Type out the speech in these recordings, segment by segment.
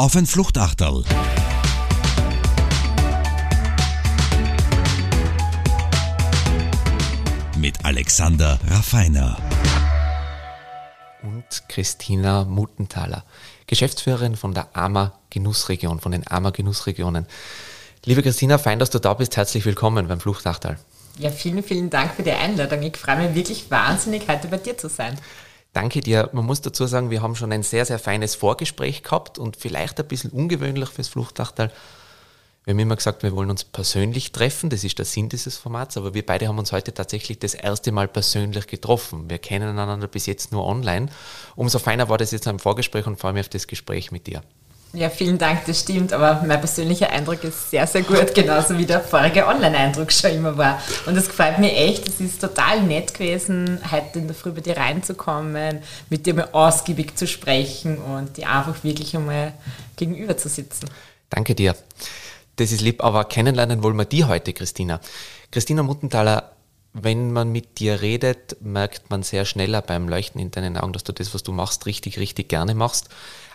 auf ein Fluchtachterl. Mit Alexander Raffiner. Und Christina Muttenthaler, Geschäftsführerin von der AMA Genussregion, von den AMA Genussregionen. Liebe Christina, fein, dass du da bist. Herzlich willkommen beim Fluchtachtal. Ja, vielen, vielen Dank für die Einladung. Ich freue mich wirklich wahnsinnig, heute bei dir zu sein. Danke dir. Man muss dazu sagen, wir haben schon ein sehr, sehr feines Vorgespräch gehabt und vielleicht ein bisschen ungewöhnlich fürs Fluchtachtal. Wir haben immer gesagt, wir wollen uns persönlich treffen, das ist der Sinn dieses Formats, aber wir beide haben uns heute tatsächlich das erste Mal persönlich getroffen. Wir kennen einander bis jetzt nur online. Umso feiner war das jetzt am Vorgespräch und freue mich auf das Gespräch mit dir. Ja, vielen Dank, das stimmt, aber mein persönlicher Eindruck ist sehr, sehr gut, genauso wie der vorige Online-Eindruck schon immer war. Und es gefällt mir echt, es ist total nett gewesen, heute in der Früh bei dir reinzukommen, mit dir mal ausgiebig zu sprechen und dir einfach wirklich einmal gegenüber zu sitzen. Danke dir. Das ist lieb, aber kennenlernen wollen wir die heute, Christina. Christina Muttenthaler, wenn man mit dir redet, merkt man sehr schneller beim Leuchten in deinen Augen, dass du das, was du machst, richtig, richtig gerne machst.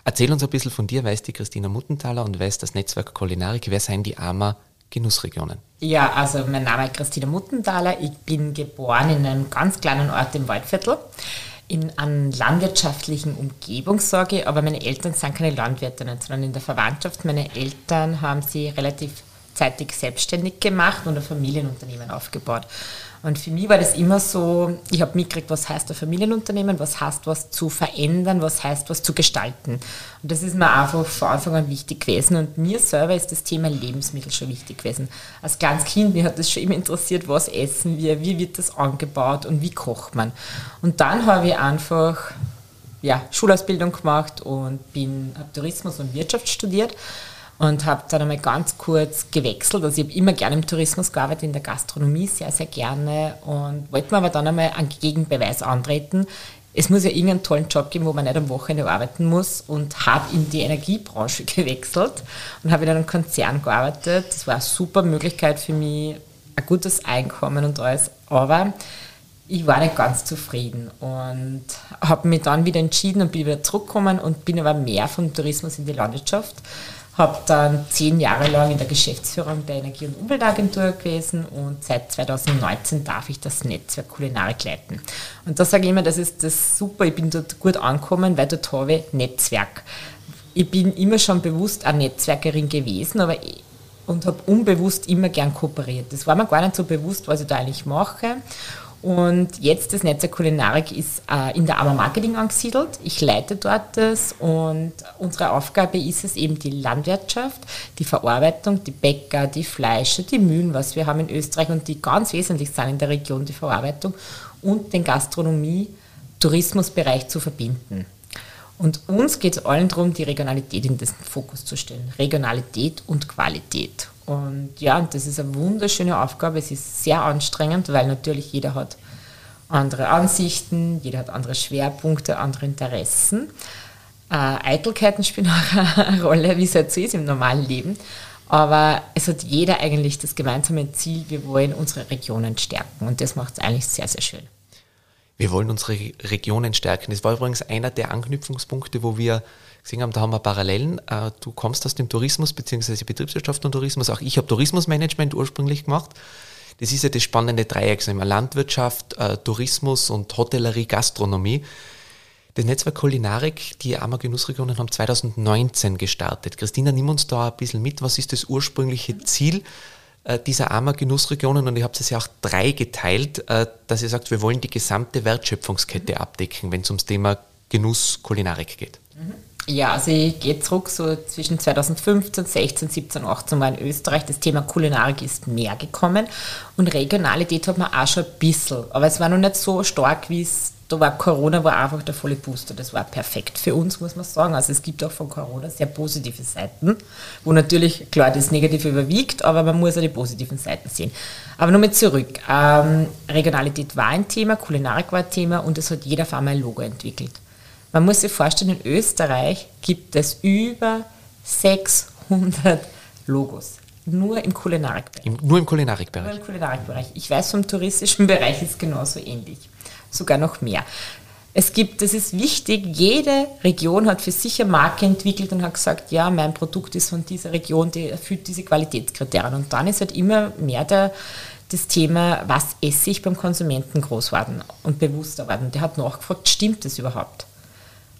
Erzähl uns ein bisschen von dir. Wer ist die Christina Muttenthaler und wer ist das Netzwerk Kulinarik? Wer seien die AMA Genussregionen? Ja, also mein Name ist Christina Muttenthaler. Ich bin geboren in einem ganz kleinen Ort im Waldviertel in einer landwirtschaftlichen Umgebung sorge, aber meine Eltern sind keine Landwirtinnen, sondern in der Verwandtschaft. Meine Eltern haben sie relativ zeitig selbstständig gemacht und ein Familienunternehmen aufgebaut. Und für mich war das immer so, ich habe mitgekriegt, was heißt ein Familienunternehmen, was heißt was zu verändern, was heißt was zu gestalten. Und das ist mir einfach von Anfang an wichtig gewesen. Und mir selber ist das Thema Lebensmittel schon wichtig gewesen. Als kleines Kind, mir hat das schon immer interessiert, was essen wir, wie wird das angebaut und wie kocht man. Und dann habe ich einfach ja, Schulausbildung gemacht und bin, habe Tourismus und Wirtschaft studiert und habe dann einmal ganz kurz gewechselt. Also ich habe immer gerne im Tourismus gearbeitet, in der Gastronomie sehr, sehr gerne und wollte mir aber dann einmal einen Gegenbeweis antreten. Es muss ja irgendeinen tollen Job geben, wo man nicht am Wochenende arbeiten muss und habe in die Energiebranche gewechselt und habe in einem Konzern gearbeitet. Das war eine super Möglichkeit für mich, ein gutes Einkommen und alles. Aber ich war nicht ganz zufrieden und habe mich dann wieder entschieden und bin wieder zurückgekommen und bin aber mehr vom Tourismus in die Landwirtschaft habe dann zehn Jahre lang in der Geschäftsführung der Energie- und Umweltagentur gewesen und seit 2019 darf ich das Netzwerk Kulinarik leiten. Und da sage ich immer, das ist das super, ich bin dort gut angekommen, weil dort habe ich Netzwerk. Ich bin immer schon bewusst eine Netzwerkerin gewesen, aber und habe unbewusst immer gern kooperiert. Das war mir gar nicht so bewusst, was ich da eigentlich mache. Und jetzt das Netzwerk Kulinarik ist äh, in der AMA Marketing angesiedelt. Ich leite dort das und unsere Aufgabe ist es eben die Landwirtschaft, die Verarbeitung, die Bäcker, die Fleischer, die Mühlen, was wir haben in Österreich und die ganz wesentlich sind in der Region, die Verarbeitung und den Gastronomie-Tourismusbereich zu verbinden. Und uns geht es allen darum, die Regionalität in den Fokus zu stellen. Regionalität und Qualität. Und ja, das ist eine wunderschöne Aufgabe. Es ist sehr anstrengend, weil natürlich jeder hat andere Ansichten, jeder hat andere Schwerpunkte, andere Interessen. Äh, Eitelkeiten spielen auch eine Rolle, wie es halt so ist im normalen Leben. Aber es hat jeder eigentlich das gemeinsame Ziel, wir wollen unsere Regionen stärken. Und das macht es eigentlich sehr, sehr schön. Wir wollen unsere Regionen stärken. Das war übrigens einer der Anknüpfungspunkte, wo wir gesehen haben, da haben wir Parallelen. Äh, du kommst aus dem Tourismus bzw. Betriebswirtschaft und Tourismus. Auch ich habe Tourismusmanagement ursprünglich gemacht. Das ist ja das spannende Dreieck, sagen wir Landwirtschaft, äh, Tourismus und Hotellerie, Gastronomie. Das Netzwerk Kulinarik, die Ammer Genussregionen haben 2019 gestartet. Christina, nimm uns da ein bisschen mit. Was ist das ursprüngliche Ziel dieser Ammer Genussregionen? Und ihr habt es ja auch drei geteilt, dass ihr sagt, wir wollen die gesamte Wertschöpfungskette abdecken, wenn es ums Thema Genuss Kulinarik geht. Mhm. Ja, also ich gehe zurück, so zwischen 2015, 16, 17, 18 war in Österreich das Thema Kulinarik ist mehr gekommen und Regionalität hat man auch schon ein bisschen, aber es war noch nicht so stark, wie es, da war Corona, war einfach der volle Booster, das war perfekt für uns, muss man sagen. Also es gibt auch von Corona sehr positive Seiten, wo natürlich, klar, das Negative überwiegt, aber man muss auch die positiven Seiten sehen. Aber nochmal zurück, ähm, Regionalität war ein Thema, Kulinarik war ein Thema und es hat jeder einmal ein Logo entwickelt. Man muss sich vorstellen, in Österreich gibt es über 600 Logos. Nur im Kulinarikbereich. nur im Kulinarikbereich. Nur im Kulinarikbereich. Ich weiß, vom touristischen Bereich ist es genauso ähnlich. Sogar noch mehr. Es gibt, das ist wichtig, jede Region hat für sich eine Marke entwickelt und hat gesagt, ja, mein Produkt ist von dieser Region, die erfüllt diese Qualitätskriterien. Und dann ist halt immer mehr der, das Thema, was esse ich beim Konsumenten groß worden und bewusster worden. Der hat nachgefragt, stimmt das überhaupt?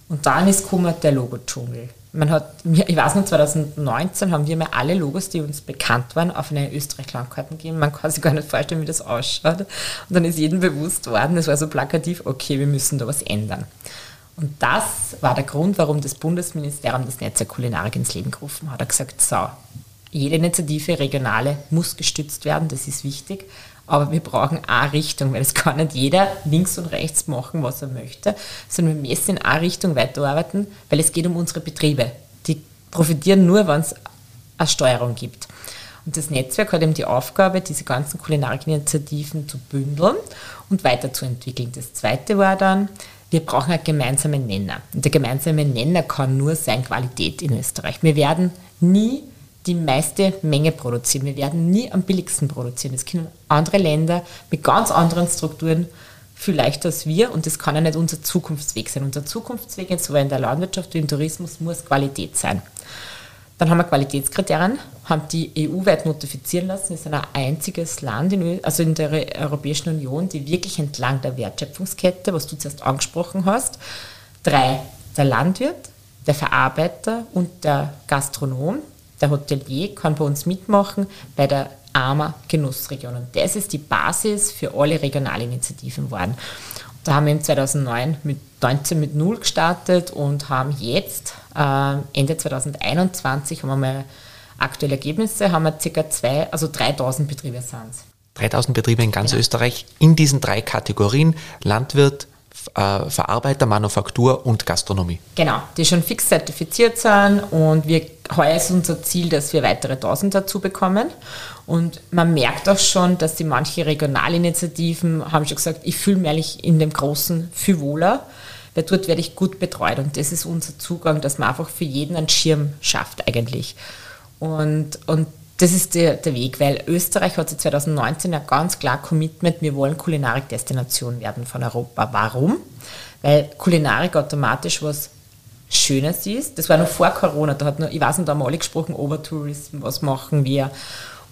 Und dann ist gekommen der Logo-Dschungel. Man hat, ich weiß noch, 2019 haben wir mal alle Logos, die uns bekannt waren, auf eine Österreich-Landkarten gegeben. Man kann sich gar nicht vorstellen, wie das ausschaut. Und dann ist jedem bewusst worden, es war so plakativ, okay, wir müssen da was ändern. Und das war der Grund, warum das Bundesministerium das Netzwerk Kulinarik ins Leben gerufen hat. Er hat gesagt, so, jede Initiative, regionale, muss gestützt werden, das ist wichtig. Aber wir brauchen eine Richtung, weil es kann nicht jeder links und rechts machen, was er möchte, sondern wir müssen in eine Richtung weiterarbeiten, weil es geht um unsere Betriebe. Die profitieren nur, wenn es eine Steuerung gibt. Und das Netzwerk hat eben die Aufgabe, diese ganzen Kulinarikinitiativen zu bündeln und weiterzuentwickeln. Das zweite war dann, wir brauchen einen gemeinsamen Nenner. Und der gemeinsame Nenner kann nur sein Qualität in Österreich. Wir werden nie die meiste Menge produzieren. Wir werden nie am billigsten produzieren. Das können andere Länder mit ganz anderen Strukturen viel leichter als wir und das kann ja nicht unser Zukunftsweg sein. Unser Zukunftsweg, sowohl in der Landwirtschaft wie im Tourismus, muss Qualität sein. Dann haben wir Qualitätskriterien, haben die EU-weit notifizieren lassen. Wir sind ein einziges Land, in, also in der Europäischen Union, die wirklich entlang der Wertschöpfungskette, was du zuerst angesprochen hast, drei, der Landwirt, der Verarbeiter und der Gastronom, der Hotelier kann bei uns mitmachen bei der AMA Genussregion. Und das ist die Basis für alle Regionalinitiativen geworden. Da haben wir im 2009 mit 19 mit 0 gestartet und haben jetzt äh, Ende 2021 haben wir mal aktuelle Ergebnisse, haben wir ca. zwei, also 3000 Betriebe sind 3000 Betriebe in ganz genau. Österreich in diesen drei Kategorien Landwirt, äh, Verarbeiter, Manufaktur und Gastronomie. Genau, die schon fix zertifiziert sind und wir, heuer ist unser Ziel, dass wir weitere 1000 dazu bekommen. Und man merkt auch schon, dass die manche Regionalinitiativen haben schon gesagt, ich fühle mich in dem Großen viel wohler, weil dort werde ich gut betreut. Und das ist unser Zugang, dass man einfach für jeden einen Schirm schafft eigentlich. Und, und das ist der, der Weg, weil Österreich hat sich 2019 ja ganz klar Commitment, wir wollen Kulinarik-Destination werden von Europa. Warum? Weil Kulinarik automatisch was Schönes ist. Das war noch vor Corona, da hat noch, ich weiß nicht, da haben alle gesprochen, Overtourism, was machen wir?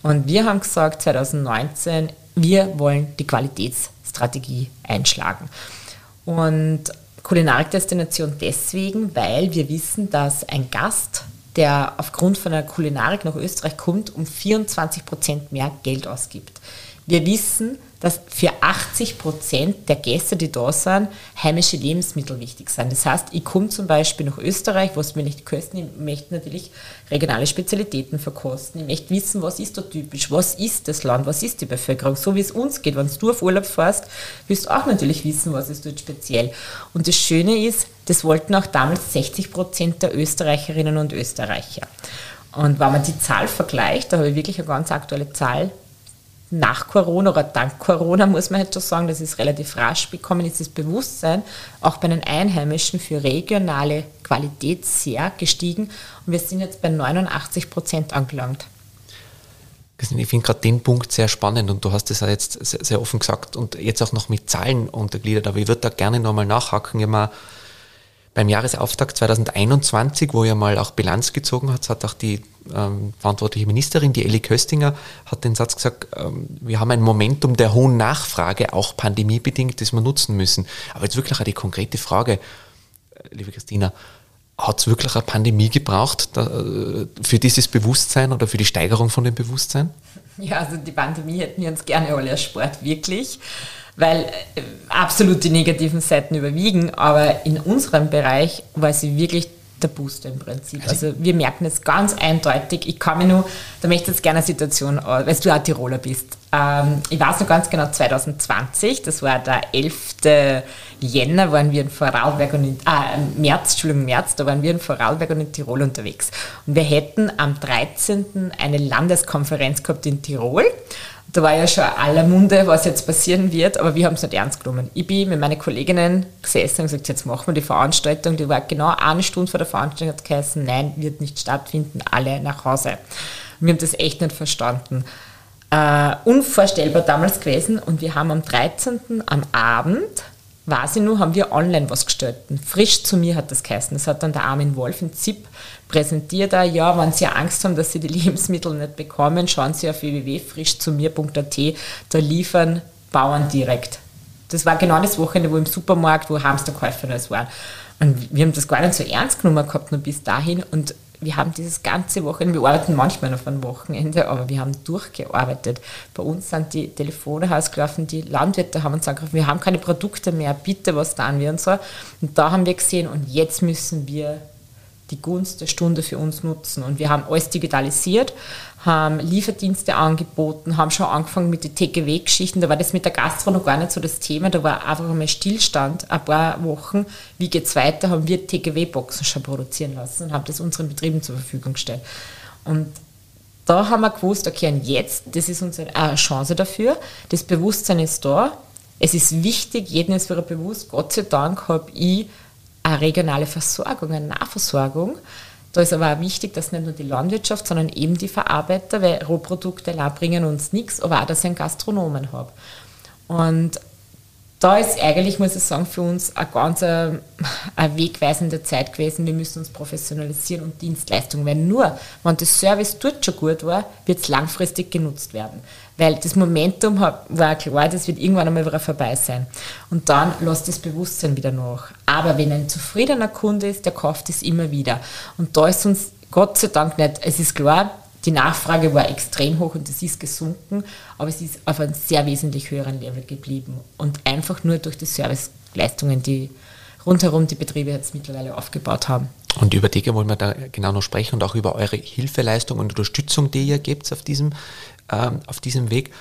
Und wir haben gesagt, 2019, wir wollen die Qualitätsstrategie einschlagen. Und Kulinarik-Destination deswegen, weil wir wissen, dass ein Gast der aufgrund von der Kulinarik nach Österreich kommt, um 24 Prozent mehr Geld ausgibt. Wir wissen, dass für 80 Prozent der Gäste, die da sind, heimische Lebensmittel wichtig sind. Das heißt, ich komme zum Beispiel nach Österreich, was mir nicht kosten, ich möchte natürlich regionale Spezialitäten verkosten. Ich möchte wissen, was ist da typisch, was ist das Land, was ist die Bevölkerung, so wie es uns geht. Wenn du auf Urlaub fährst, willst du auch natürlich wissen, was ist dort speziell. Und das Schöne ist, das wollten auch damals 60 Prozent der Österreicherinnen und Österreicher. Und wenn man die Zahl vergleicht, da habe ich wirklich eine ganz aktuelle Zahl, nach Corona oder dank Corona, muss man jetzt schon sagen, das ist relativ rasch bekommen, ist das Bewusstsein auch bei den Einheimischen für regionale Qualität sehr gestiegen. Und wir sind jetzt bei 89 Prozent angelangt. Ich finde gerade den Punkt sehr spannend und du hast es ja jetzt sehr, sehr, offen gesagt und jetzt auch noch mit Zahlen untergliedert, aber ich würde da gerne nochmal nachhaken. Ich mal beim Jahresauftakt 2021, wo ihr mal auch Bilanz gezogen hat, hat auch die ähm, verantwortliche Ministerin, die Elli Köstinger, hat den Satz gesagt, ähm, wir haben ein Momentum der hohen Nachfrage, auch pandemiebedingt, das wir nutzen müssen. Aber jetzt wirklich auch die konkrete Frage, äh, liebe Christina, hat es wirklich eine Pandemie gebraucht da, äh, für dieses Bewusstsein oder für die Steigerung von dem Bewusstsein? Ja, also die Pandemie hätten wir uns gerne alle erspart, wirklich weil äh, absolut die negativen Seiten überwiegen, aber in unserem Bereich war sie wirklich der Booster im Prinzip. Also, also wir merken es ganz eindeutig. Ich kann mir nur, da möchte ich jetzt gerne eine Situation, äh, weil du auch Tiroler bist. Ähm, ich weiß noch ganz genau, 2020, das war der 11. Jänner, waren wir in Vorarlberg und in, äh, März, Entschuldigung, März, da waren wir in Vorarlberg und in Tirol unterwegs. Und wir hätten am 13. eine Landeskonferenz gehabt in Tirol da war ja schon aller Munde, was jetzt passieren wird, aber wir haben es nicht ernst genommen. Ich bin mit meinen Kolleginnen gesessen und gesagt, jetzt machen wir die Veranstaltung. Die war genau eine Stunde vor der Veranstaltung, hat geheißen, nein, wird nicht stattfinden, alle nach Hause. Und wir haben das echt nicht verstanden. Uh, unvorstellbar damals gewesen und wir haben am 13. am Abend weiß ich nur, haben wir online was gestellt. Frisch zu mir hat das geheißen. Das hat dann der Armin Wolf in ZIP präsentiert. Ja, wenn Sie Angst haben, dass Sie die Lebensmittel nicht bekommen, schauen Sie auf www.frischzumir.at. Da liefern Bauern direkt. Das war genau das Wochenende, wo im Supermarkt, wo Hamsterkäufer das waren. Und wir haben das gar nicht so ernst genommen gehabt, nur bis dahin. Und wir haben dieses ganze Wochenende, wir arbeiten manchmal noch ein Wochenende, aber wir haben durchgearbeitet. Bei uns sind die Telefone ausgelaufen, die Landwirte haben uns angerufen, wir haben keine Produkte mehr, bitte, was tun wir und so. Und da haben wir gesehen, und jetzt müssen wir die Gunst der Stunde für uns nutzen. Und wir haben alles digitalisiert, haben Lieferdienste angeboten, haben schon angefangen mit den TGW-Geschichten. Da war das mit der Gastro noch gar nicht so das Thema. Da war einfach einmal Stillstand, ein paar Wochen. Wie geht es weiter? Haben wir TGW-Boxen schon produzieren lassen und haben das unseren Betrieben zur Verfügung gestellt. Und da haben wir gewusst, okay, und jetzt, das ist unsere eine Chance dafür. Das Bewusstsein ist da. Es ist wichtig, jedem ist wieder bewusst. Gott sei Dank habe ich eine regionale Versorgung, eine Nahversorgung. Da ist aber auch wichtig, dass nicht nur die Landwirtschaft, sondern eben die Verarbeiter, weil Rohprodukte allein bringen uns nichts, aber auch, dass ich einen Gastronomen habe. Und da ist eigentlich, muss ich sagen, für uns eine ganz eine, äh, eine wegweisende Zeit gewesen. Wir müssen uns professionalisieren und Dienstleistungen, weil nur, wenn das Service dort schon gut war, wird es langfristig genutzt werden. Weil das Momentum war klar, das wird irgendwann einmal wieder vorbei sein. Und dann lässt das Bewusstsein wieder nach. Aber wenn ein zufriedener Kunde ist, der kauft es immer wieder. Und da ist uns Gott sei Dank nicht, es ist klar, die Nachfrage war extrem hoch und es ist gesunken, aber es ist auf einem sehr wesentlich höheren Level geblieben. Und einfach nur durch die Serviceleistungen, die rundherum die Betriebe jetzt mittlerweile aufgebaut haben. Und über die wollen wir da genau noch sprechen und auch über eure Hilfeleistung und Unterstützung, die ihr gebt auf diesem, ähm, auf diesem Weg.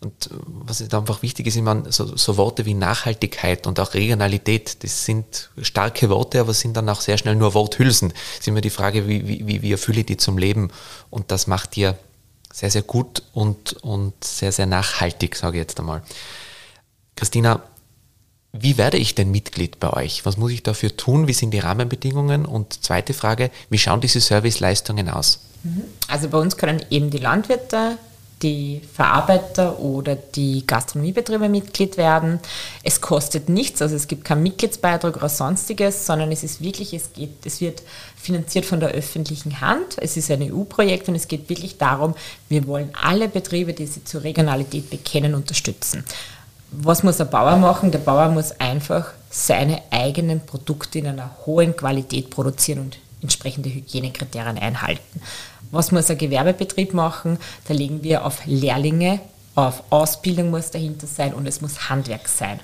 Und was ist einfach wichtig ist, immer so, so, Worte wie Nachhaltigkeit und auch Regionalität, das sind starke Worte, aber sind dann auch sehr schnell nur Worthülsen. Es ist immer die Frage, wie, wie, wie erfülle ich die zum Leben? Und das macht ihr sehr, sehr gut und, und sehr, sehr nachhaltig, sage ich jetzt einmal. Christina, wie werde ich denn Mitglied bei euch? Was muss ich dafür tun? Wie sind die Rahmenbedingungen? Und zweite Frage, wie schauen diese Serviceleistungen aus? Mhm. Also bei uns können eben die Landwirte die Verarbeiter oder die Gastronomiebetriebe Mitglied werden. Es kostet nichts, also es gibt keinen Mitgliedsbeitrag oder sonstiges, sondern es ist wirklich, es geht, es wird finanziert von der öffentlichen Hand. Es ist ein EU-Projekt und es geht wirklich darum, wir wollen alle Betriebe, die sich zur Regionalität bekennen, unterstützen. Was muss der Bauer machen? Der Bauer muss einfach seine eigenen Produkte in einer hohen Qualität produzieren und entsprechende Hygienekriterien einhalten. Was muss ein Gewerbebetrieb machen? Da legen wir auf Lehrlinge, auf Ausbildung muss dahinter sein und es muss Handwerk sein.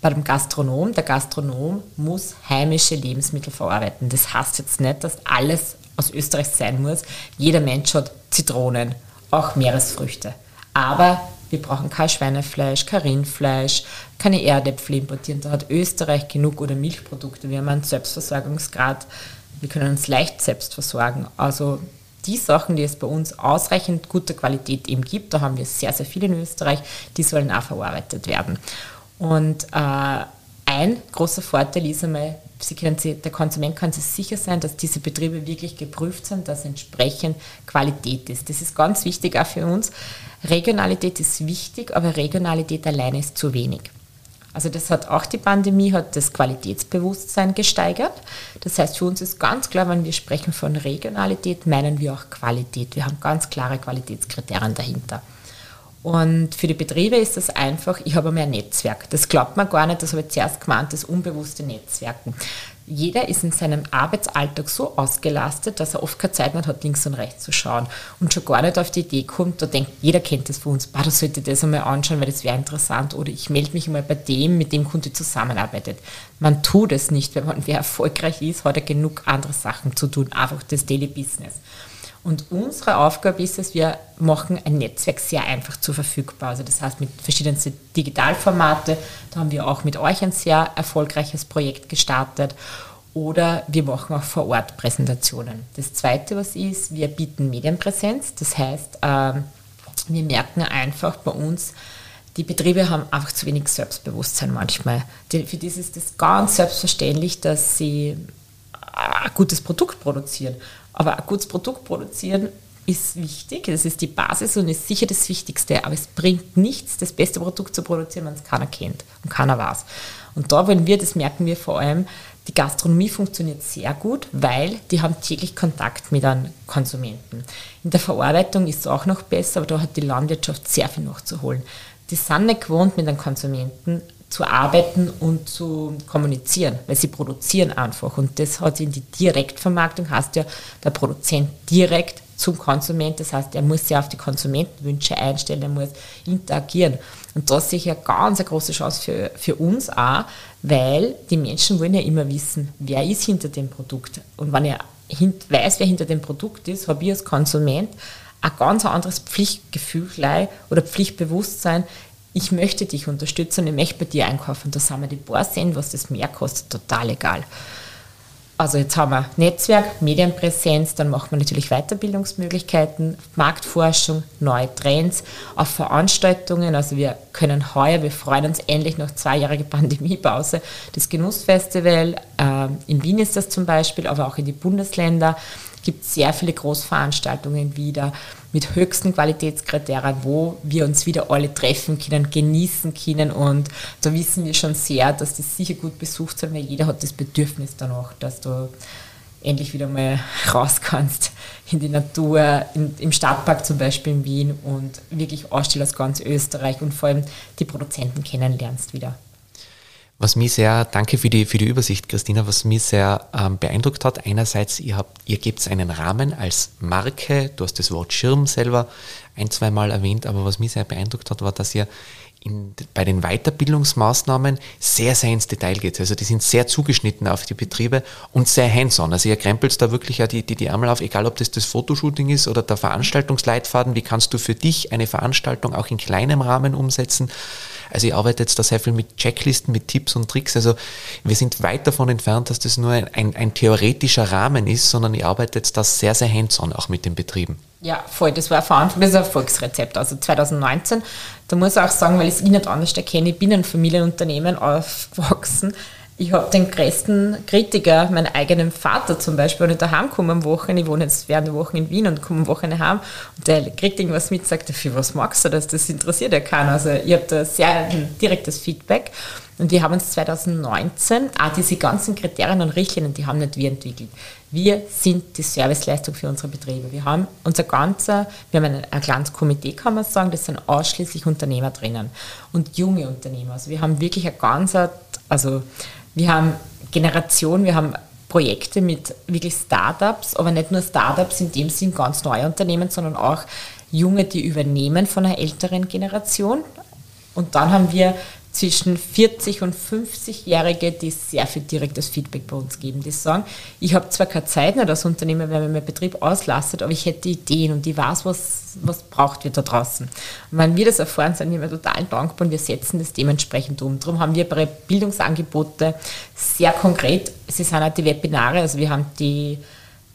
Bei dem Gastronom, der Gastronom muss heimische Lebensmittel verarbeiten. Das heißt jetzt nicht, dass alles aus Österreich sein muss. Jeder Mensch hat Zitronen, auch Meeresfrüchte. Aber wir brauchen kein Schweinefleisch, kein Rindfleisch, keine Erdäpfel importieren. Da hat Österreich genug oder Milchprodukte. Wir haben einen Selbstversorgungsgrad. Wir können uns leicht selbst versorgen. Also die Sachen, die es bei uns ausreichend guter Qualität eben gibt, da haben wir sehr, sehr viele in Österreich, die sollen auch verarbeitet werden. Und äh, ein großer Vorteil ist einmal, Sie, der Konsument kann sich sicher sein, dass diese Betriebe wirklich geprüft sind, dass entsprechend Qualität ist. Das ist ganz wichtig auch für uns. Regionalität ist wichtig, aber Regionalität alleine ist zu wenig. Also das hat auch die Pandemie, hat das Qualitätsbewusstsein gesteigert. Das heißt, für uns ist ganz klar, wenn wir sprechen von Regionalität, meinen wir auch Qualität. Wir haben ganz klare Qualitätskriterien dahinter. Und für die Betriebe ist das einfach, ich habe mehr Netzwerk. Das glaubt man gar nicht, das habe ich zuerst gemeint, das unbewusste Netzwerken jeder ist in seinem Arbeitsalltag so ausgelastet, dass er oft keine Zeit mehr hat, links und rechts zu schauen und schon gar nicht auf die Idee kommt, da denkt, jeder kennt das von uns, bah, da sollte ich das einmal anschauen, weil das wäre interessant oder ich melde mich einmal bei dem, mit dem Kunde zusammenarbeitet. Man tut es nicht, weil man wer erfolgreich ist, hat er genug andere Sachen zu tun, einfach das Daily Business. Und unsere Aufgabe ist es, wir machen ein Netzwerk sehr einfach zur verfügbar. Also das heißt mit verschiedensten Digitalformate, da haben wir auch mit euch ein sehr erfolgreiches Projekt gestartet. Oder wir machen auch vor Ort Präsentationen. Das Zweite, was ist, wir bieten Medienpräsenz. Das heißt, ähm, wir merken einfach bei uns, die Betriebe haben einfach zu wenig Selbstbewusstsein manchmal. Für die ist es ganz selbstverständlich, dass sie ein gutes Produkt produzieren. Aber ein gutes Produkt produzieren ist wichtig, das ist die Basis und ist sicher das Wichtigste, aber es bringt nichts, das beste Produkt zu produzieren, wenn es keiner kennt und keiner weiß. Und da wollen wir, das merken wir vor allem, die Gastronomie funktioniert sehr gut, weil die haben täglich Kontakt mit einem Konsumenten. In der Verarbeitung ist es auch noch besser, aber da hat die Landwirtschaft sehr viel nachzuholen. Die sind nicht gewohnt, mit einem Konsumenten zu arbeiten und zu kommunizieren, weil sie produzieren einfach. Und das hat in die Direktvermarktung, heißt ja, der Produzent direkt zum Konsument. Das heißt, er muss sich auf die Konsumentenwünsche einstellen, er muss interagieren. Und das sehe eine ganz eine große Chance für, für uns auch, weil die Menschen wollen ja immer wissen, wer ist hinter dem Produkt. Und wenn er weiß, wer hinter dem Produkt ist, habe ich als Konsument ein ganz anderes Pflichtgefühl oder Pflichtbewusstsein. Ich möchte dich unterstützen und ich möchte bei dir einkaufen. Da sind wir die paar Cent, was das mehr kostet, total egal. Also jetzt haben wir Netzwerk, Medienpräsenz, dann machen wir natürlich Weiterbildungsmöglichkeiten, Marktforschung, neue Trends, auch Veranstaltungen. Also wir können heuer, wir freuen uns endlich nach zweijähriger Pandemiepause, das Genussfestival. Äh, in Wien ist das zum Beispiel, aber auch in die Bundesländer gibt es sehr viele Großveranstaltungen wieder mit höchsten Qualitätskriterien, wo wir uns wieder alle treffen können, genießen können. Und da wissen wir schon sehr, dass das sicher gut besucht sein, weil jeder hat das Bedürfnis danach, dass du endlich wieder mal raus kannst in die Natur, in, im Stadtpark zum Beispiel in Wien und wirklich Aussteller aus ganz Österreich und vor allem die Produzenten kennenlernst wieder. Was mich sehr, danke für die, für die Übersicht, Christina, was mich sehr ähm, beeindruckt hat, einerseits, ihr, ihr gebt einen Rahmen als Marke, du hast das Wort Schirm selber ein, zwei Mal erwähnt, aber was mich sehr beeindruckt hat, war, dass ihr in, bei den Weiterbildungsmaßnahmen sehr, sehr ins Detail geht. Also die sind sehr zugeschnitten auf die Betriebe und sehr hands-on. Also ihr krempelt da wirklich ja die, die, die Ärmel auf, egal ob das das Fotoshooting ist oder der Veranstaltungsleitfaden, wie kannst du für dich eine Veranstaltung auch in kleinem Rahmen umsetzen. Also ich arbeite jetzt da sehr viel mit Checklisten, mit Tipps und Tricks. Also wir sind weit davon entfernt, dass das nur ein, ein, ein theoretischer Rahmen ist, sondern ich arbeite jetzt da sehr, sehr hands-on auch mit den Betrieben. Ja, voll. Das war von Anfang, das Erfolgsrezept. Also 2019, da muss ich auch sagen, weil ich es eh nicht anders erkenne, ich bin in einem Familienunternehmen aufgewachsen ich habe den größten Kritiker, meinen eigenen Vater zum Beispiel, wenn ich daheim komme am Wochenende, ich wohne jetzt während der Woche in Wien und komme am Wochenende heim und der kriegt irgendwas mit, sagt, für was magst du das? Das interessiert ja keiner. Also ich habe da sehr direktes Feedback und wir haben uns 2019 auch diese ganzen Kriterien und Richtlinien, die haben nicht wir entwickelt. Wir sind die Serviceleistung für unsere Betriebe. Wir haben unser ganzer, wir haben ein, ein kleines Komitee, kann man sagen, das sind ausschließlich Unternehmer drinnen und junge Unternehmer. Also wir haben wirklich ein ganzer, also wir haben Generation, wir haben Projekte mit wirklich Startups, aber nicht nur Startups in dem Sinn ganz neue Unternehmen, sondern auch junge, die übernehmen von einer älteren Generation. Und dann haben wir zwischen 40 und 50-Jährige, die sehr viel direktes Feedback bei uns geben, die sagen, ich habe zwar keine Zeit nicht als Unternehmer, weil mir mein Betrieb auslastet, aber ich hätte Ideen und ich weiß, was, was braucht wir da draußen. Und wenn wir das erfahren, sind wir total dankbar und wir setzen das dementsprechend um. Darum haben wir bei Bildungsangebote sehr konkret, sie sind auch die Webinare, also wir haben die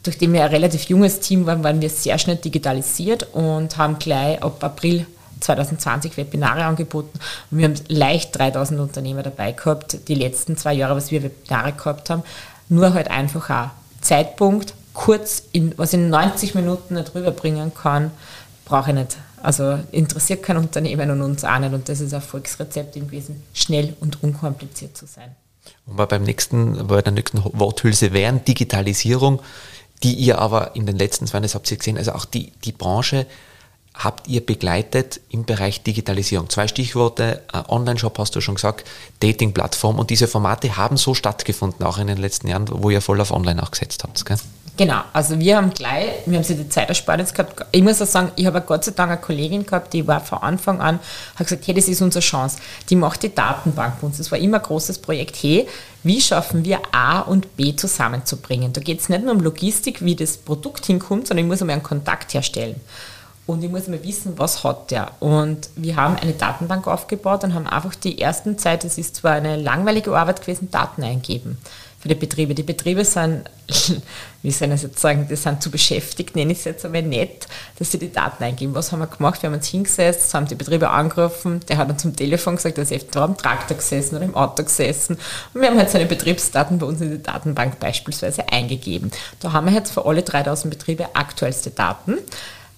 Nachdem wir ein relativ junges Team waren, waren wir sehr schnell digitalisiert und haben gleich ab April 2020 Webinare angeboten und wir haben leicht 3000 Unternehmer dabei gehabt, die letzten zwei Jahre, was wir Webinare gehabt haben. Nur halt einfach auch Zeitpunkt, kurz, in, was in 90 Minuten nicht rüberbringen kann, brauche ich nicht. Also interessiert kein Unternehmen und uns auch nicht. Und das ist ein Erfolgsrezept gewesen, schnell und unkompliziert zu sein. Und beim nächsten, bei der nächsten Worthülse wären Digitalisierung, die ihr aber in den letzten zwei das habt ihr gesehen, also auch die, die Branche habt ihr begleitet im Bereich Digitalisierung? Zwei Stichworte, äh, Online-Shop hast du schon gesagt, Dating-Plattform und diese Formate haben so stattgefunden, auch in den letzten Jahren, wo ihr voll auf Online auch gesetzt habt. Gell? Genau, also wir haben gleich, wir haben sie die Zeitersparnis gehabt. Ich muss auch sagen, ich habe Gott sei Dank eine Kollegin gehabt, die war von Anfang an, hat gesagt, hey, das ist unsere Chance. Die macht die Datenbank bei uns. Das war immer ein großes Projekt. Hey, wie schaffen wir A und B zusammenzubringen? Da geht es nicht nur um Logistik, wie das Produkt hinkommt, sondern ich muss einmal einen Kontakt herstellen und ich muss mal wissen, was hat der. Und wir haben eine Datenbank aufgebaut und haben einfach die ersten Zeit, es ist zwar eine langweilige Arbeit gewesen, Daten eingeben für die Betriebe. Die Betriebe sind, wie soll ich das jetzt sagen, die sind zu beschäftigt, nenne ich es jetzt einmal nett, dass sie die Daten eingeben. Was haben wir gemacht? Wir haben uns hingesetzt, haben die Betriebe angerufen, der hat uns zum Telefon gesagt, dass er da am Traktor gesessen oder im Auto gesessen. Und wir haben halt seine Betriebsdaten bei uns in die Datenbank beispielsweise eingegeben. Da haben wir jetzt für alle 3000 Betriebe aktuellste Daten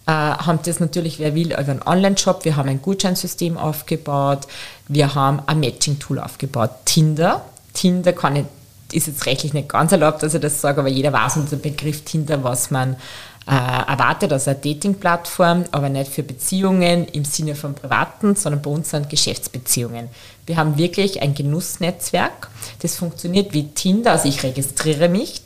äh, haben das natürlich, wer will, über einen Online-Shop. Wir haben ein Gutscheinsystem aufgebaut. Wir haben ein Matching-Tool aufgebaut. Tinder. Tinder kann ich, ist jetzt rechtlich nicht ganz erlaubt, dass ich das sage, aber jeder weiß unter Begriff Tinder, was man äh, erwartet als eine Dating-Plattform, aber nicht für Beziehungen im Sinne von privaten, sondern bei uns sind Geschäftsbeziehungen. Wir haben wirklich ein Genussnetzwerk, das funktioniert wie Tinder, also ich registriere mich,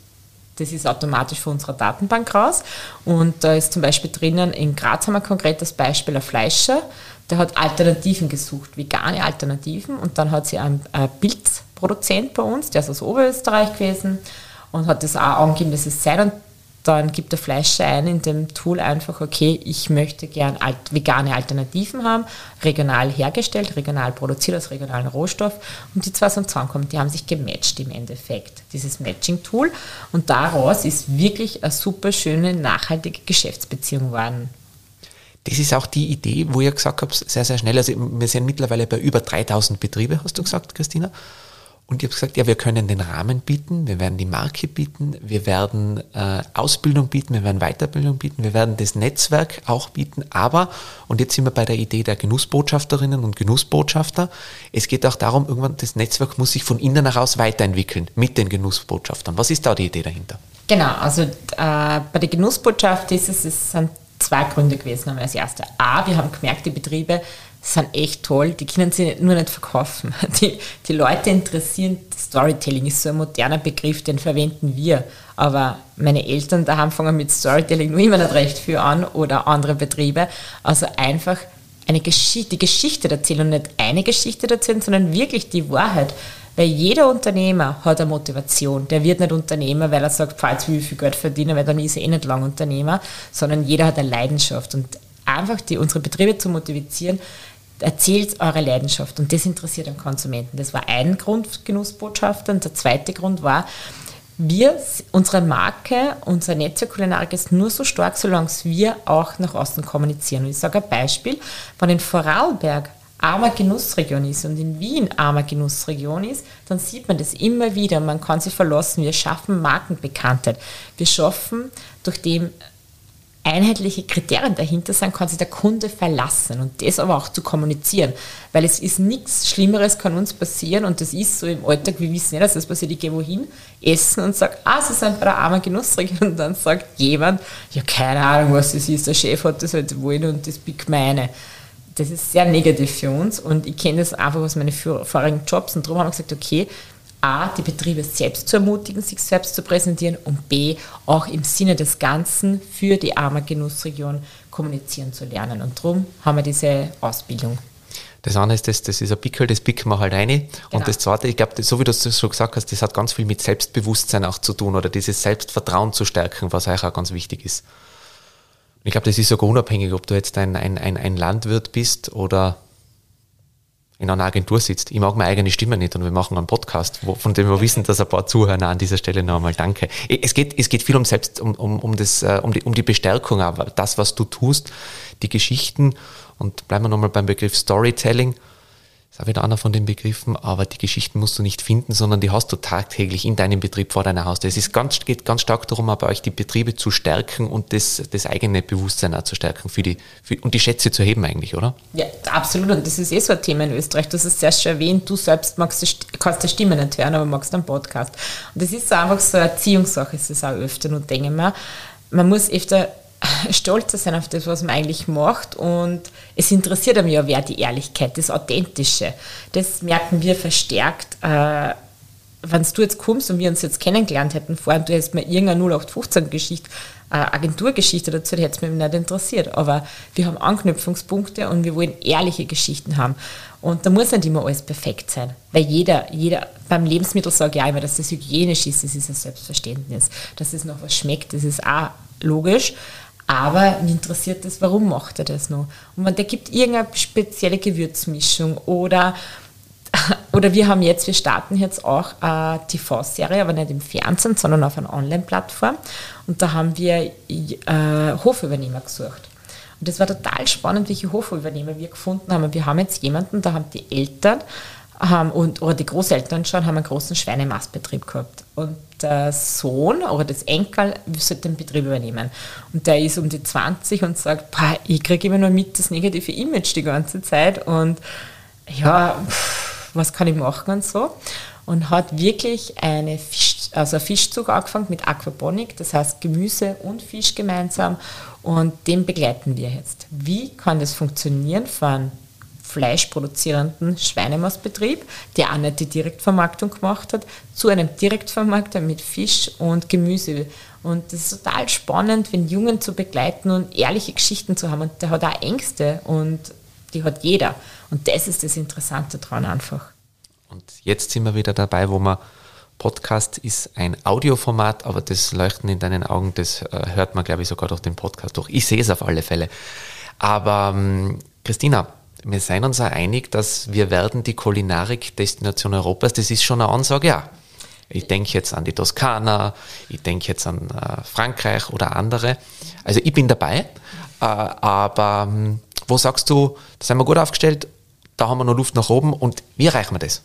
das ist automatisch von unserer Datenbank raus. Und da ist zum Beispiel drinnen, in Graz haben wir konkret das Beispiel, ein Fleischer, der hat Alternativen gesucht, vegane Alternativen. Und dann hat sie einen Pilzproduzent bei uns, der ist aus Oberösterreich gewesen und hat das auch angegeben, dass es sein und dann gibt der Fleischer ein in dem Tool einfach, okay, ich möchte gern alt, vegane Alternativen haben, regional hergestellt, regional produziert aus regionalen Rohstoff und die zwei sind zusammengekommen, die haben sich gematcht im Endeffekt, dieses Matching-Tool und daraus ist wirklich eine super schöne, nachhaltige Geschäftsbeziehung geworden. Das ist auch die Idee, wo ihr gesagt habt, sehr, sehr schnell, also wir sind mittlerweile bei über 3000 Betriebe, hast du gesagt, Christina? Und ich habe gesagt, ja, wir können den Rahmen bieten, wir werden die Marke bieten, wir werden äh, Ausbildung bieten, wir werden Weiterbildung bieten, wir werden das Netzwerk auch bieten, aber, und jetzt sind wir bei der Idee der Genussbotschafterinnen und Genussbotschafter, es geht auch darum, irgendwann das Netzwerk muss sich von innen heraus weiterentwickeln mit den Genussbotschaftern. Was ist da die Idee dahinter? Genau, also äh, bei der Genussbotschaft ist es, es sind zwei Gründe gewesen. Als erster, A, wir haben gemerkt, die Betriebe sind echt toll, die können sie nur nicht verkaufen. Die, die Leute interessieren, Storytelling ist so ein moderner Begriff, den verwenden wir. Aber meine Eltern daheim fangen mit Storytelling nur immer nicht recht viel an oder andere Betriebe. Also einfach eine Geschichte, die Geschichte erzählen und nicht eine Geschichte erzählen, sondern wirklich die Wahrheit. Weil jeder Unternehmer hat eine Motivation. Der wird nicht Unternehmer, weil er sagt, falls ich viel Geld verdienen, weil dann ist er eh nicht lang Unternehmer, sondern jeder hat eine Leidenschaft. Und einfach die, unsere Betriebe zu motivieren, erzählt eure Leidenschaft und das interessiert den Konsumenten. Das war ein Grund, Genussbotschafter. Und der zweite Grund war, wir, unsere Marke, unser Netzwerk Kulinarik ist nur so stark, solange wir auch nach außen kommunizieren. Und ich sage ein Beispiel, wenn in Vorarlberg armer Genussregion ist und in Wien armer Genussregion ist, dann sieht man das immer wieder. Man kann sich verlassen. Wir schaffen Markenbekanntheit. Wir schaffen, durch dem einheitliche Kriterien dahinter sein, kann sich der Kunde verlassen und das aber auch zu kommunizieren, weil es ist nichts Schlimmeres kann uns passieren und das ist so im Alltag, wir wissen ja, dass das passiert, ich gehe wohin, essen und sage, ah, Sie sind bei der armen Genussregion und dann sagt jemand, ja, keine Ahnung, was das ist, der Chef hat das halt wollen und das biegt meine. Das ist sehr negativ für uns und ich kenne das einfach aus meinen vorigen Jobs und darum haben wir gesagt, okay, A, die Betriebe selbst zu ermutigen, sich selbst zu präsentieren und B, auch im Sinne des Ganzen für die arme Genussregion kommunizieren zu lernen. Und darum haben wir diese Ausbildung. Das eine ist, das, das ist ein Pickel, das picken wir halt rein. Genau. Und das zweite, ich glaube, so wie du es schon gesagt hast, das hat ganz viel mit Selbstbewusstsein auch zu tun oder dieses Selbstvertrauen zu stärken, was euch auch ganz wichtig ist. ich glaube, das ist sogar unabhängig, ob du jetzt ein, ein, ein, ein Landwirt bist oder in einer Agentur sitzt. Ich mag meine eigene Stimme nicht und wir machen einen Podcast, wo, von dem wir wissen, dass ein paar zuhören. An dieser Stelle noch einmal danke. Es geht, es geht viel um selbst, um, um, um, das, äh, um, die, um die Bestärkung, aber das, was du tust, die Geschichten und bleiben wir nochmal beim Begriff Storytelling ist auch wieder einer von den Begriffen, aber die Geschichten musst du nicht finden, sondern die hast du tagtäglich in deinem Betrieb vor deiner Haustür. Es ist ganz, geht ganz stark darum, bei euch die Betriebe zu stärken und das, das eigene Bewusstsein auch zu stärken für die, für, und die Schätze zu heben eigentlich, oder? Ja, absolut. Und das ist eh so ein Thema in Österreich. Hast es sehr schön erwähnt, du selbst magst, kannst die Stimme nicht hören, aber magst einen Podcast. Und das ist so einfach so eine Erziehungssache, ist es auch öfter. Und denke mal, man muss öfter stolz sein auf das, was man eigentlich macht. Und es interessiert einem ja wer die Ehrlichkeit, das Authentische. Das merken wir verstärkt. Äh, wenn du jetzt kommst und wir uns jetzt kennengelernt hätten vorher und du hättest mir irgendeine 0815-Geschichte, äh, Agenturgeschichte dazu, hätte es mich nicht interessiert. Aber wir haben Anknüpfungspunkte und wir wollen ehrliche Geschichten haben. Und da muss nicht immer alles perfekt sein. Weil jeder, jeder, beim Lebensmittel sage ich auch immer, dass das hygienisch ist, das ist ein Selbstverständnis. Dass es noch was schmeckt, das ist auch logisch. Aber mich interessiert das, warum macht er das noch? Und wenn der gibt irgendeine spezielle Gewürzmischung oder, oder wir haben jetzt, wir starten jetzt auch eine TV-Serie, aber nicht im Fernsehen, sondern auf einer Online-Plattform. Und da haben wir äh, Hofübernehmer gesucht. Und das war total spannend, welche Hofübernehmer wir gefunden haben. Wir haben jetzt jemanden, da haben die Eltern haben und, oder die Großeltern schon, haben einen großen Schweinemastbetrieb gehabt. Und der Sohn oder das Enkel sollte den Betrieb übernehmen. Und der ist um die 20 und sagt, ich kriege immer nur mit das negative Image die ganze Zeit und ja, was kann ich machen und so. Und hat wirklich eine Fisch, also Fischzug angefangen mit Aquaponik, das heißt Gemüse und Fisch gemeinsam und den begleiten wir jetzt. Wie kann das funktionieren von fleischproduzierenden Schweinemastbetrieb, der auch nicht die Direktvermarktung gemacht hat, zu einem Direktvermarkter mit Fisch und Gemüse. Und das ist total spannend, wenn Jungen zu begleiten und ehrliche Geschichten zu haben. Und der hat auch Ängste und die hat jeder. Und das ist das Interessante daran einfach. Und jetzt sind wir wieder dabei, wo man Podcast ist ein Audioformat, aber das Leuchten in deinen Augen, das äh, hört man, glaube ich, sogar durch den Podcast durch. Ich sehe es auf alle Fälle. Aber ähm, Christina, wir sind uns auch einig, dass wir werden die Kulinarik-Destination Europas, das ist schon eine Ansage, ja. Ich denke jetzt an die Toskana, ich denke jetzt an äh, Frankreich oder andere. Also ich bin dabei, äh, aber ähm, wo sagst du, da sind wir gut aufgestellt, da haben wir noch Luft nach oben und wie erreichen wir das?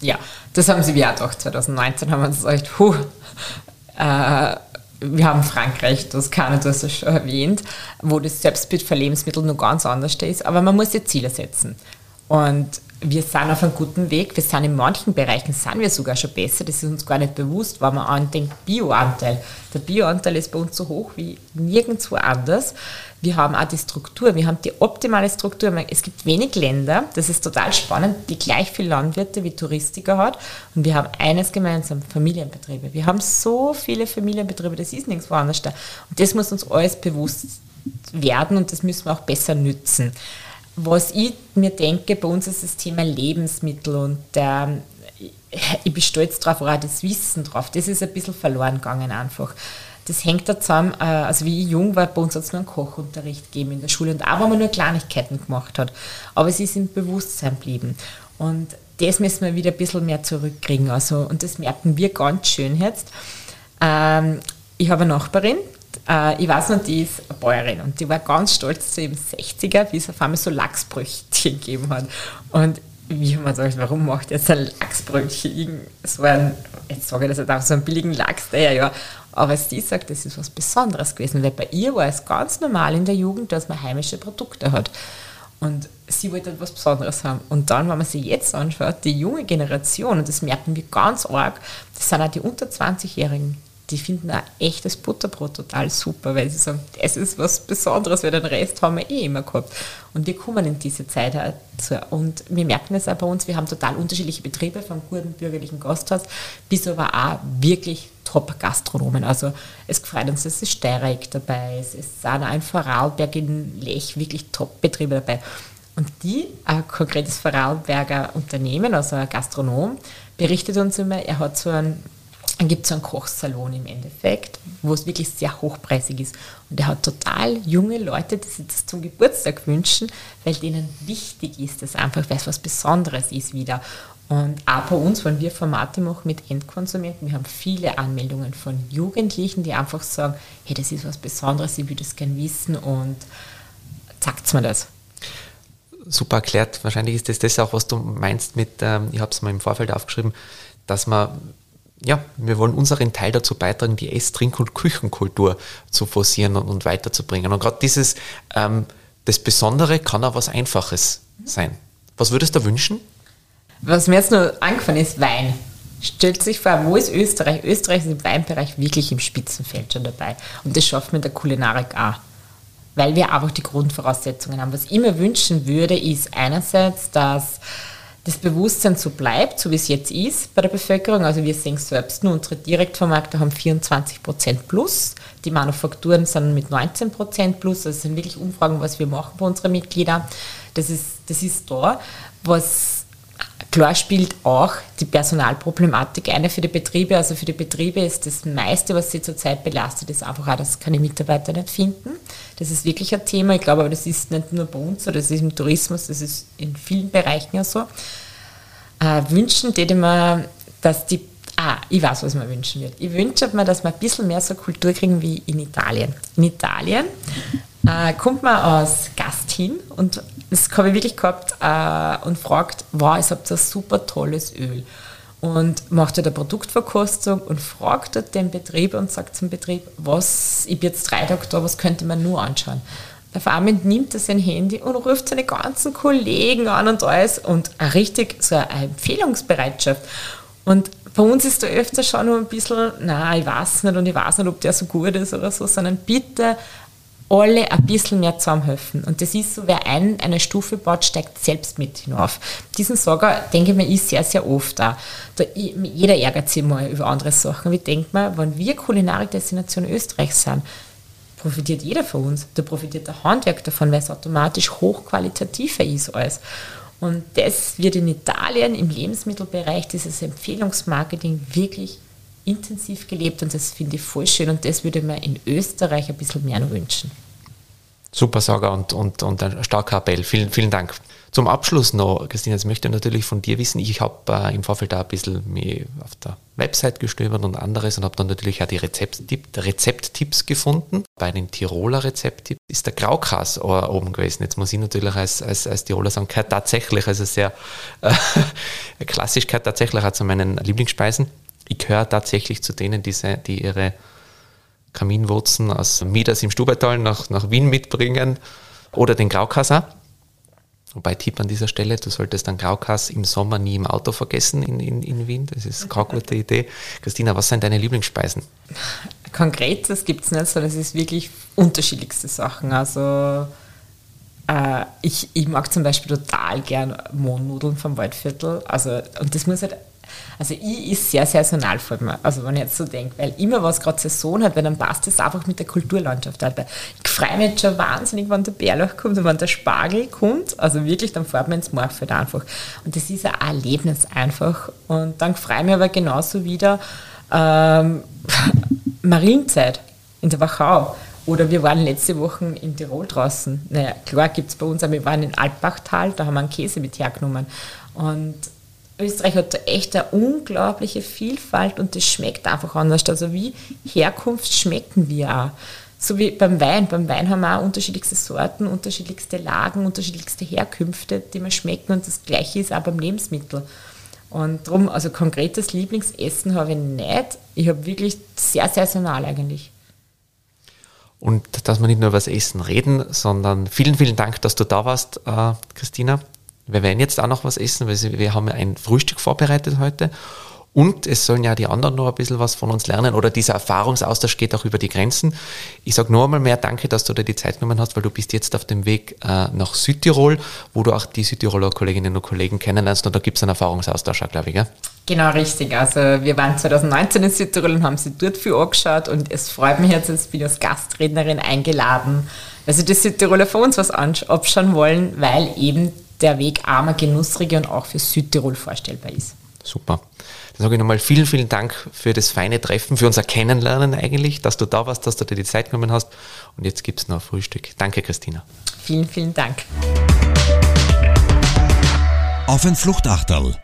Ja, das haben sie wie auch gedacht. 2019 haben wir gesagt, puh, äh, wir haben Frankreich, Toskana, du hast es schon erwähnt, wo das Selbstbild für Lebensmittel noch ganz anders ist, aber man muss ja Ziele setzen. Und wir sind auf einem guten Weg. Wir sind in manchen Bereichen sind wir sogar schon besser. Das ist uns gar nicht bewusst, weil man andenkt, Bioanteil. Der Bioanteil ist bei uns so hoch wie nirgendwo anders. Wir haben auch die Struktur, wir haben die optimale Struktur. Es gibt wenig Länder, das ist total spannend, die gleich viele Landwirte wie Touristiker hat. Und wir haben eines gemeinsam, Familienbetriebe. Wir haben so viele Familienbetriebe, das ist nichts woanders da. Und das muss uns alles bewusst werden und das müssen wir auch besser nützen. Was ich mir denke, bei uns ist das Thema Lebensmittel und ähm, ich bin stolz drauf, auch das Wissen drauf. Das ist ein bisschen verloren gegangen einfach. Das hängt da zusammen, äh, also wie ich jung war, bei uns hat es nur einen Kochunterricht gegeben in der Schule und auch wenn man nur Kleinigkeiten gemacht hat. Aber es ist im Bewusstsein geblieben. Und das müssen wir wieder ein bisschen mehr zurückkriegen. Also, und das merken wir ganz schön jetzt. Ähm, ich habe eine Nachbarin, ich weiß noch, die ist eine Bäuerin und die war ganz stolz zu ihrem 60er, wie es auf einmal so Lachsbrötchen gegeben hat. Und wie haben wir warum macht jetzt ein Lachsbrötchen? So ein, jetzt sage ich das auch, so einen billigen Lachs, der ja, aber sie sagt, das ist was Besonderes gewesen, weil bei ihr war es ganz normal in der Jugend, dass man heimische Produkte hat. Und sie wollte etwas Besonderes haben. Und dann, wenn man sich jetzt anschaut, die junge Generation, und das merken wir ganz arg, das sind auch die unter 20-Jährigen, die finden ein echtes Butterbrot total super, weil sie sagen, es ist was Besonderes, weil den Rest haben wir eh immer gehabt. Und wir kommen in diese Zeit dazu. Und wir merken es auch bei uns, wir haben total unterschiedliche Betriebe, vom guten bürgerlichen Gasthaus bis aber auch wirklich Top-Gastronomen. Also es freut uns, es ist dabei, es ist auch ein Vorarlberg in Lech, wirklich Top-Betriebe dabei. Und die, ein konkretes Vorarlberger Unternehmen, also ein Gastronom, berichtet uns immer, er hat so einen dann gibt es einen Kochsalon im Endeffekt, wo es wirklich sehr hochpreisig ist. Und der hat total junge Leute, die sich das zum Geburtstag wünschen, weil denen wichtig ist, dass einfach weil was Besonderes ist wieder. Und auch bei uns, wenn wir Formate machen mit Endkonsumenten, wir haben viele Anmeldungen von Jugendlichen, die einfach sagen, hey, das ist was Besonderes, ich würde es gerne wissen und sagt mir das. Super erklärt. Wahrscheinlich ist das das auch, was du meinst mit, ähm, ich habe es mal im Vorfeld aufgeschrieben, dass man ja, wir wollen unseren Teil dazu beitragen, die Ess-, Trink- und Küchenkultur zu forcieren und, und weiterzubringen. Und gerade dieses, ähm, das Besondere kann auch was Einfaches sein. Was würdest du wünschen? Was mir jetzt nur angefallen ist, Wein. Stellt sich vor, wo ist Österreich? Österreich ist im Weinbereich wirklich im Spitzenfeld schon dabei. Und das schafft man der Kulinarik auch. Weil wir einfach die Grundvoraussetzungen haben. Was ich mir wünschen würde, ist einerseits, dass das Bewusstsein so bleibt, so wie es jetzt ist bei der Bevölkerung. Also wir sehen selbst nur, unsere Direktvermarkter haben 24 Prozent plus, die Manufakturen sind mit 19 Prozent plus. Also das sind wirklich Umfragen, was wir machen bei unseren Mitgliedern. Das ist, das ist da. Was klar spielt auch die Personalproblematik eine für die Betriebe. Also für die Betriebe ist das meiste, was sie zurzeit belastet, ist einfach auch, dass keine Mitarbeiter nicht finden. Das ist wirklich ein Thema. Ich glaube aber, das ist nicht nur bei uns so, das ist im Tourismus, das ist in vielen Bereichen ja so. Äh, wünschen täte man, dass die Ah, ich weiß, was man wünschen würde. Ich wünsche mir, dass wir ein bisschen mehr so Kultur kriegen wie in Italien. In Italien äh, kommt man als Gast hin und das habe ich wirklich gehabt äh, und fragt, wow, ich habe ein super tolles Öl. Und macht dort eine Produktverkostung und fragt dort den Betrieb und sagt zum Betrieb, was, ich bin jetzt drei Tage da, was könnte man nur anschauen? Der Farmer nimmt sein Handy und ruft seine ganzen Kollegen an und alles und richtig so eine Empfehlungsbereitschaft. Und bei uns ist da öfter schon noch ein bisschen, na, ich weiß nicht und ich weiß nicht, ob der so gut ist oder so, sondern bitte alle ein bisschen mehr zusammenhelfen. Und das ist so, wer ein, eine Stufe baut, steigt selbst mit hinauf. Diesen Sager, denke ich mir, ist sehr, sehr oft da. da jeder ärgert sich mal über andere Sachen. Wie denkt man, wenn wir Kulinarik-Destination Österreich sind, profitiert jeder von uns. Da profitiert der Handwerk davon, weil es automatisch hochqualitativer ist alles. Und das wird in Italien im Lebensmittelbereich, dieses Empfehlungsmarketing wirklich intensiv gelebt und das finde ich voll schön und das würde man in Österreich ein bisschen mehr wünschen. Super Sager und, und, und ein starker Appell. Vielen, vielen Dank. Zum Abschluss noch, Christine, jetzt möchte ich natürlich von dir wissen, ich habe äh, im Vorfeld da ein bisschen mehr auf der Website gestöbert und anderes und habe dann natürlich auch die Rezepttipp, Rezepttipps gefunden. Bei den Tiroler Rezepttipps ist der Graukas oben gewesen. Jetzt muss ich natürlich als, als, als Tiroler sagen, tatsächlich, also sehr äh, klassisch, tatsächlich auch zu meinen Lieblingsspeisen. Ich gehöre tatsächlich zu denen, die, die ihre Kaminwurzen aus Mieders im Stubaital nach, nach Wien mitbringen oder den Graukasser. Wobei Tipp an dieser Stelle, du solltest dann Graukass im Sommer nie im Auto vergessen in, in, in Wien. Das ist keine gute Idee. Christina, was sind deine Lieblingsspeisen? Konkretes gibt es nicht, sondern es ist wirklich unterschiedlichste Sachen. Also äh, ich, ich mag zum Beispiel total gern Mohnnudeln vom Waldviertel. Also, und das muss halt also ich ist sehr saisonal vor mir, also wenn ich jetzt so denke, weil immer was gerade Saison hat, weil dann passt es einfach mit der Kulturlandschaft halt. Ich freue mich jetzt schon wahnsinnig, wenn der Bärlauch kommt und wenn der Spargel kommt, also wirklich, dann fährt man ins Morfeld einfach. Und das ist ein Erlebnis einfach. Und dann freue ich mich aber genauso wieder ähm, Marienzeit in der Wachau. Oder wir waren letzte Woche in Tirol draußen. Naja, klar gibt es bei uns, aber wir waren in Alpbachtal, da haben wir einen Käse mit hergenommen. Und Österreich hat da echt eine unglaubliche Vielfalt und das schmeckt einfach anders. Also wie Herkunft schmecken wir auch. So wie beim Wein. Beim Wein haben wir auch unterschiedlichste Sorten, unterschiedlichste Lagen, unterschiedlichste Herkünfte, die wir schmecken und das Gleiche ist auch beim Lebensmittel. Und darum, also konkretes Lieblingsessen habe ich nicht. Ich habe wirklich sehr saisonal eigentlich. Und dass wir nicht nur über das Essen reden, sondern vielen, vielen Dank, dass du da warst, äh, Christina. Wir werden jetzt auch noch was essen, weil wir haben ein Frühstück vorbereitet heute. Und es sollen ja die anderen noch ein bisschen was von uns lernen oder dieser Erfahrungsaustausch geht auch über die Grenzen. Ich sage nur einmal mehr Danke, dass du dir die Zeit genommen hast, weil du bist jetzt auf dem Weg äh, nach Südtirol, wo du auch die Südtiroler Kolleginnen und Kollegen kennenlernst und da gibt es einen Erfahrungsaustausch auch, glaube ich. Gell? Genau, richtig. Also wir waren 2019 in Südtirol und haben sie dort viel angeschaut und es freut mich jetzt, dass ich als Gastrednerin eingeladen, also die Südtiroler von uns was abschauen wollen, weil eben der Weg armer Genussregion auch für Südtirol vorstellbar ist. Super. Dann sage ich nochmal vielen, vielen Dank für das feine Treffen, für unser Kennenlernen eigentlich, dass du da warst, dass du dir die Zeit genommen hast. Und jetzt gibt es noch Frühstück. Danke, Christina. Vielen, vielen Dank. Auf ein Fluchtachterl